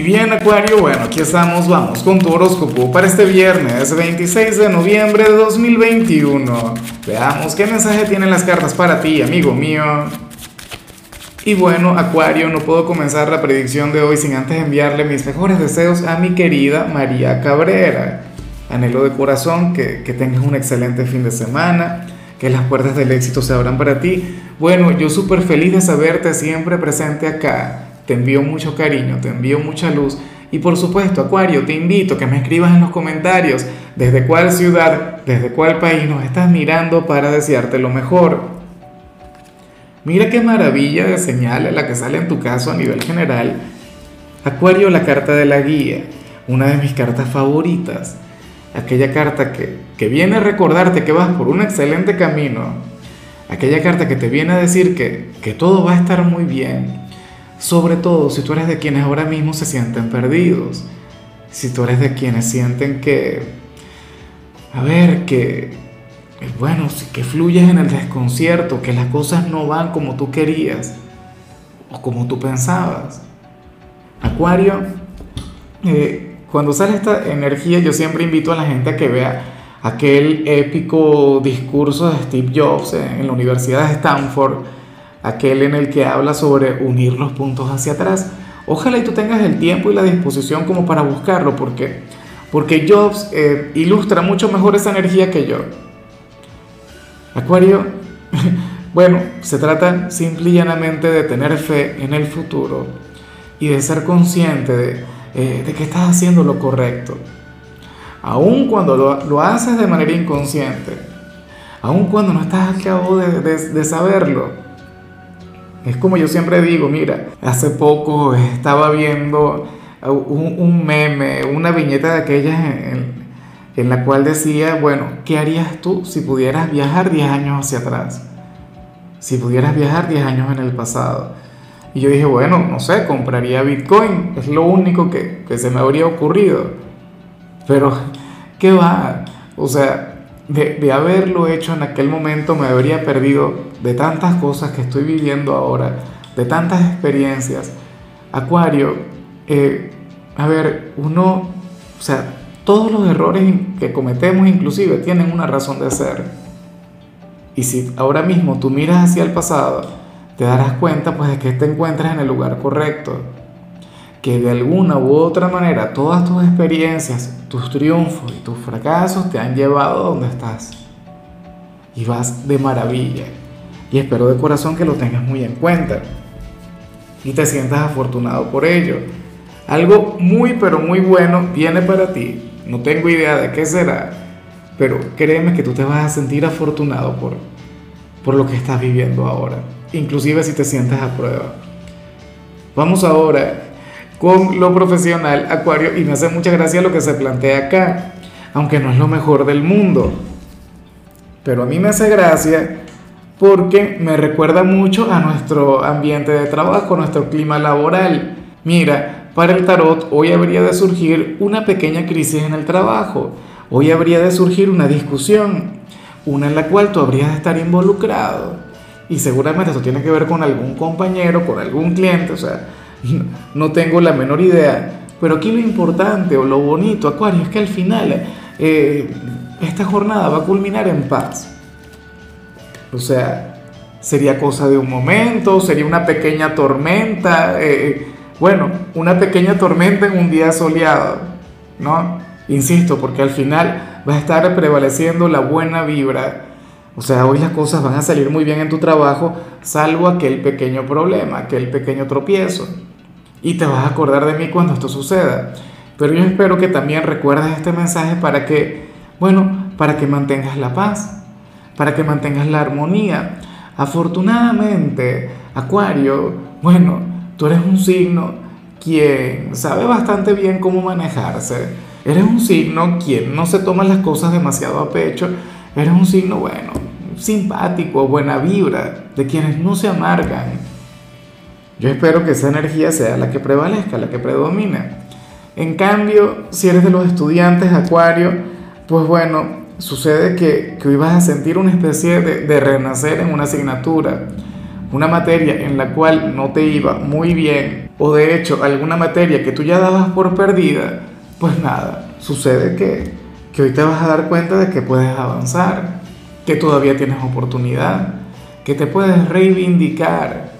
Y bien Acuario, bueno, aquí estamos, vamos con tu horóscopo para este viernes 26 de noviembre de 2021. Veamos qué mensaje tienen las cartas para ti, amigo mío. Y bueno, Acuario, no puedo comenzar la predicción de hoy sin antes enviarle mis mejores deseos a mi querida María Cabrera. Anhelo de corazón que, que tengas un excelente fin de semana, que las puertas del éxito se abran para ti. Bueno, yo súper feliz de saberte siempre presente acá te envío mucho cariño, te envío mucha luz. Y por supuesto, Acuario, te invito a que me escribas en los comentarios desde cuál ciudad, desde cuál país nos estás mirando para desearte lo mejor. Mira qué maravilla de señal la que sale en tu caso a nivel general. Acuario, la carta de la guía, una de mis cartas favoritas. Aquella carta que, que viene a recordarte que vas por un excelente camino. Aquella carta que te viene a decir que, que todo va a estar muy bien sobre todo si tú eres de quienes ahora mismo se sienten perdidos, si tú eres de quienes sienten que, a ver, que, bueno, que fluyes en el desconcierto, que las cosas no van como tú querías o como tú pensabas. Acuario, eh, cuando sale esta energía yo siempre invito a la gente a que vea aquel épico discurso de Steve Jobs en la Universidad de Stanford, aquel en el que habla sobre unir los puntos hacia atrás. Ojalá y tú tengas el tiempo y la disposición como para buscarlo, porque, porque Jobs eh, ilustra mucho mejor esa energía que yo. Acuario, bueno, se trata simple y llanamente de tener fe en el futuro y de ser consciente de, eh, de que estás haciendo lo correcto. Aun cuando lo, lo, haces de manera inconsciente, aun cuando no estás al cabo de, de saberlo, es como yo siempre digo, mira, hace poco estaba viendo un, meme, una viñeta de aquellas en, la cual decía, bueno, ¿qué harías tú si pudieras viajar 10 años hacia atrás? Si pudieras viajar 10 años en el pasado. Y yo dije, bueno, no sé, compraría Bitcoin, es lo único que, que se me habría ocurrido. Pero, ¿qué va? O sea, de, haberlo hecho en aquel momento me habría perdido de tantas cosas que estoy viviendo ahora, de tantas experiencias. Acuario, eh, a ver, uno, o sea, todos los errores que cometemos inclusive tienen una razón de ser. Y si ahora mismo tú miras hacia el pasado, te darás cuenta pues de que te encuentras en el lugar correcto que de alguna u otra manera todas tus experiencias, tus triunfos y tus fracasos te han llevado a donde estás. Y vas de maravilla. Y espero de corazón que lo tengas muy en cuenta. Y te sientas afortunado por ello. Algo muy pero muy bueno viene para ti. No tengo idea de qué será. Pero créeme que tú te vas a sentir afortunado por, por lo que estás viviendo ahora. Inclusive si te sientes a prueba. Vamos ahora con lo profesional, Acuario, y me hace mucha gracia lo que se plantea acá, aunque no es lo mejor del mundo. Pero a mí me hace gracia porque me recuerda mucho a nuestro ambiente de trabajo, nuestro clima laboral. Mira, para el tarot hoy habría de surgir una pequeña crisis en el trabajo, hoy habría de surgir una discusión, una en la cual tú habrías de estar involucrado. Y seguramente eso tiene que ver con algún compañero, con algún cliente, o sea, no tengo la menor idea. Pero aquí lo importante o lo bonito, Acuario, es que al final eh, esta jornada va a culminar en paz. O sea, sería cosa de un momento, sería una pequeña tormenta, eh, bueno, una pequeña tormenta en un día soleado, ¿no? Insisto, porque al final va a estar prevaleciendo la buena vibra. O sea, hoy las cosas van a salir muy bien en tu trabajo, salvo aquel pequeño problema, aquel pequeño tropiezo y te vas a acordar de mí cuando esto suceda. Pero yo espero que también recuerdes este mensaje para que, bueno, para que mantengas la paz, para que mantengas la armonía. Afortunadamente, Acuario, bueno, tú eres un signo quien sabe bastante bien cómo manejarse. Eres un signo quien no se toma las cosas demasiado a pecho. Eres un signo, bueno, simpático, buena vibra, de quienes no se amargan yo espero que esa energía sea la que prevalezca, la que predomine. En cambio, si eres de los estudiantes Acuario, pues bueno, sucede que, que hoy vas a sentir una especie de, de renacer en una asignatura, una materia en la cual no te iba muy bien, o de hecho alguna materia que tú ya dabas por perdida, pues nada, sucede que, que hoy te vas a dar cuenta de que puedes avanzar, que todavía tienes oportunidad, que te puedes reivindicar.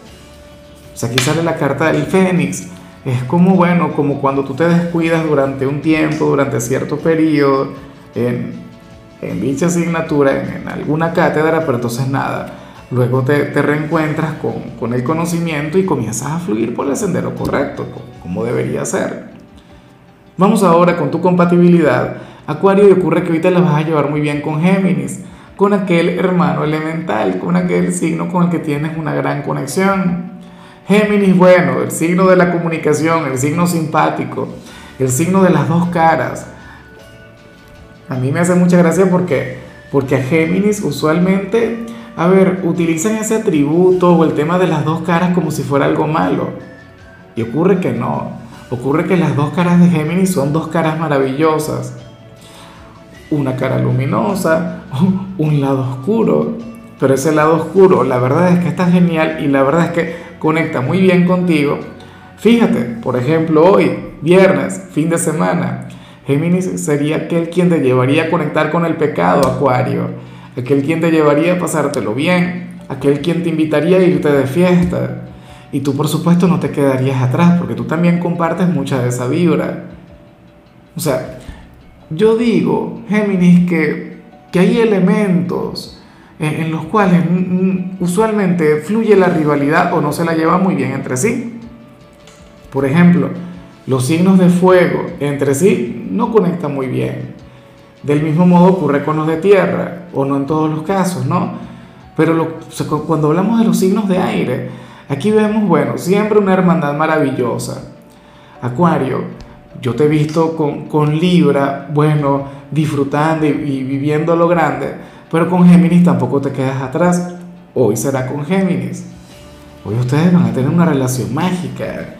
Sea, aquí sale la carta del Fénix. Es como, bueno, como cuando tú te descuidas durante un tiempo, durante cierto periodo, en, en dicha asignatura, en, alguna cátedra, pero entonces nada, luego te, te reencuentras con, con, el conocimiento y comienzas a fluir por el sendero correcto, como debería ser. Vamos ahora con tu compatibilidad. Acuario, y ocurre que ahorita la vas a llevar muy bien con Géminis, con aquel hermano elemental, con aquel signo con el que tienes una gran conexión. Géminis, bueno, el signo de la comunicación, el signo simpático, el signo de las dos caras a mí me hace mucha gracia porque, porque a Géminis usualmente, a ver, utilizan ese atributo o el tema de las dos caras como si fuera algo malo. Y ocurre que no. Ocurre que las dos caras de Géminis son dos caras maravillosas. Una cara luminosa, un lado oscuro. Pero ese lado oscuro, la verdad es que está genial y la verdad es que conecta muy bien contigo. Fíjate, por ejemplo, hoy, viernes, fin de semana, Géminis sería aquel quien te llevaría a conectar con el pecado, Acuario. Aquel quien te llevaría a pasártelo bien. Aquel quien te invitaría a irte de fiesta. Y tú por supuesto no te quedarías atrás porque tú también compartes mucha de esa vibra. O sea, yo digo, Géminis, que, que hay elementos en, los cuales usualmente fluye la rivalidad o no se la lleva muy bien entre sí. Por ejemplo, los signos de fuego entre sí no conectan muy bien. Del mismo modo ocurre con los de tierra, o no en todos los casos, ¿no? Pero cuando hablamos de los signos de aire, aquí vemos, bueno, siempre una hermandad maravillosa. Acuario, yo te he visto con, con Libra, bueno, disfrutando y viviendo lo grande, pero con Géminis tampoco te quedas atrás. Hoy será con Géminis. Hoy ustedes van a tener una relación mágica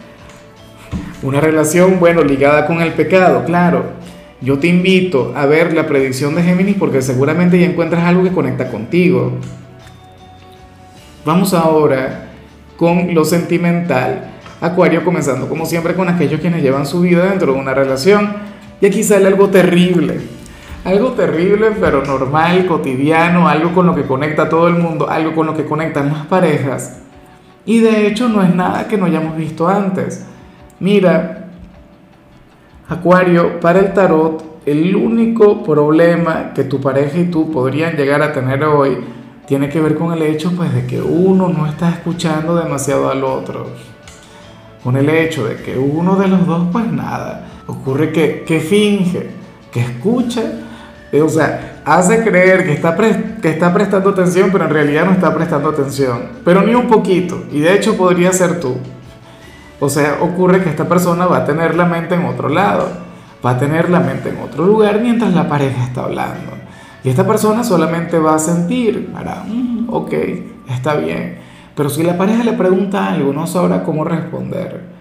una relación, bueno, ligada con el pecado, claro. Yo te invito a ver la predicción de Géminis porque seguramente ya encuentras algo que conecta contigo. Vamos ahora con lo sentimental. Acuario comenzando como siempre con aquellos quienes llevan su vida dentro de una relación. Y aquí sale algo terrible. Algo terrible pero normal, cotidiano, algo con lo que conecta a todo el mundo, algo con lo que conectan las parejas. Y de hecho no es nada que no hayamos visto antes. Mira, Acuario, para el tarot, el único problema que tu pareja y tú podrían llegar a tener hoy tiene que ver con el hecho pues, de que uno no está escuchando demasiado al otro. Con el hecho de que uno de los dos, pues nada, ocurre que, que finge, que escucha, o sea, hace creer que está, que está prestando atención, pero en realidad no está prestando atención. Pero ni un poquito, y de hecho podría ser tú. O sea, ocurre que esta persona va a tener la mente en otro lado, va a tener la mente en otro lugar mientras la pareja está hablando. Y esta persona solamente va a sentir, para, mm, ok, está bien. Pero si la pareja le pregunta algo, no sabrá cómo responder.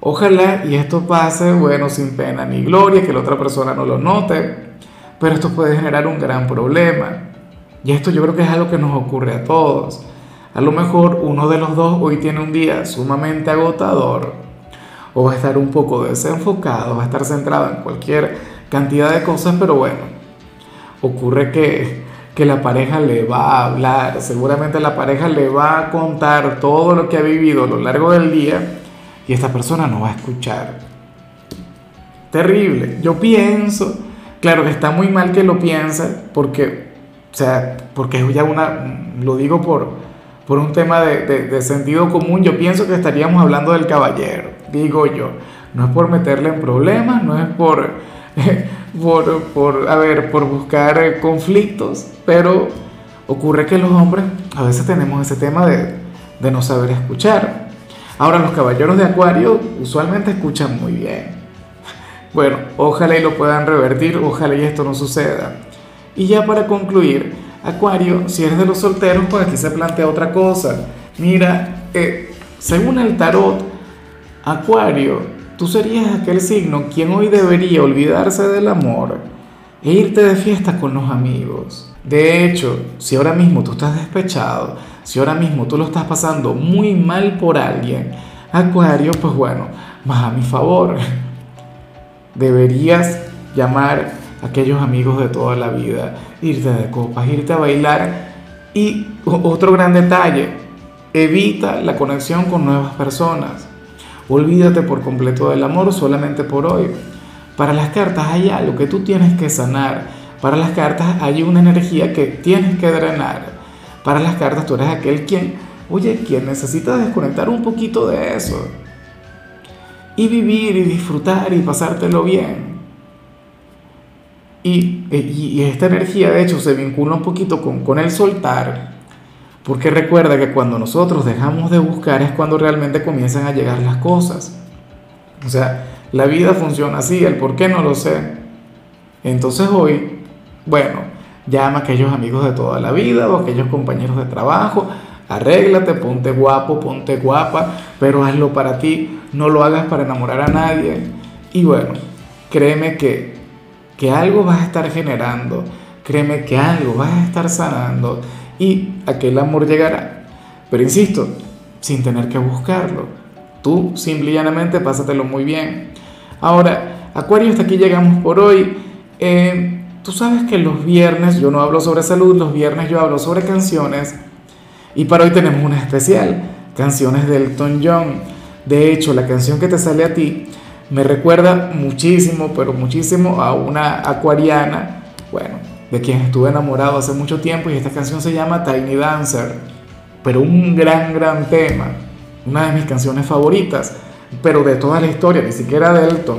Ojalá y esto pase, bueno, sin pena ni gloria, que la otra persona no lo note, pero esto puede generar un gran problema. Y esto yo creo que es algo que nos ocurre a todos. A lo mejor uno de los dos hoy tiene un día sumamente agotador o va a estar un poco desenfocado, va a estar centrado en cualquier cantidad de cosas, pero bueno, ocurre que, que la pareja le va a hablar, seguramente la pareja le va a contar todo lo que ha vivido a lo largo del día y esta persona no va a escuchar. Terrible. Yo pienso, claro está muy mal que lo piense porque, o sea, porque es ya una, lo digo por por un tema de, sentido común, yo pienso que estaríamos hablando del caballero, digo yo. No es por meterle en problemas, no es por, por, por, a ver, por buscar conflictos, pero ocurre que los hombres a veces tenemos ese tema de, de no saber escuchar. Ahora, los caballeros de Acuario usualmente escuchan muy bien. Bueno, ojalá y lo puedan revertir, ojalá y esto no suceda. Y ya para concluir, Acuario, si eres de los solteros, pues aquí se plantea otra cosa. Mira, eh, según el tarot, Acuario, tú serías aquel signo quien hoy debería olvidarse del amor e irte de fiesta con los amigos. De hecho, si ahora mismo tú estás despechado, si ahora mismo tú lo estás pasando muy mal por alguien, Acuario, pues bueno, más a mi favor. Deberías llamar a aquellos amigos de toda la vida, irte de copas, irte a bailar. Y otro gran detalle, evita la conexión con nuevas personas. Olvídate por completo del amor solamente por hoy. Para las cartas hay algo que tú tienes que sanar. Para las cartas hay una energía que tienes que drenar. Para las cartas tú eres aquel quien, oye, quien necesita desconectar un poquito de eso. Y vivir y disfrutar y pasártelo bien. Y, y, esta energía de hecho se vincula un poquito con, con el soltar. Porque recuerda que cuando nosotros dejamos de buscar es cuando realmente comienzan a llegar las cosas. O sea, la vida funciona así, el por qué no lo sé. Entonces hoy, bueno, llama a aquellos amigos de toda la vida o aquellos compañeros de trabajo, arréglate, ponte guapo, ponte guapa, pero hazlo para ti, no lo hagas para enamorar a nadie. Y bueno, créeme que, que algo vas a estar generando, créeme que algo vas a estar sanando y aquel amor llegará. Pero insisto, sin tener que buscarlo. Tú simple y llanamente pásatelo muy bien. Ahora, Acuario, hasta aquí llegamos por hoy. Eh, tú sabes que los viernes yo no hablo sobre salud, los viernes yo hablo sobre canciones. Y para hoy tenemos una especial, canciones de Elton John. De hecho, la canción que te sale a ti me recuerda muchísimo, pero muchísimo a una acuariana. Bueno, de quien estuve enamorado hace mucho tiempo y esta canción se llama Tiny Dancer, pero un gran, gran tema, una de mis canciones favoritas, pero de toda la historia, ni siquiera de Elton.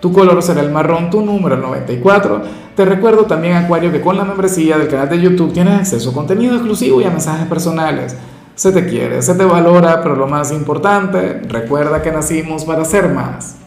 Tu color será el marrón, tu número el 94. Te recuerdo también, Acuario, que con la membresía del canal de YouTube tienes acceso a contenido exclusivo y a mensajes personales. Se te quiere, se te valora, pero lo más importante, recuerda que nacimos para ser más.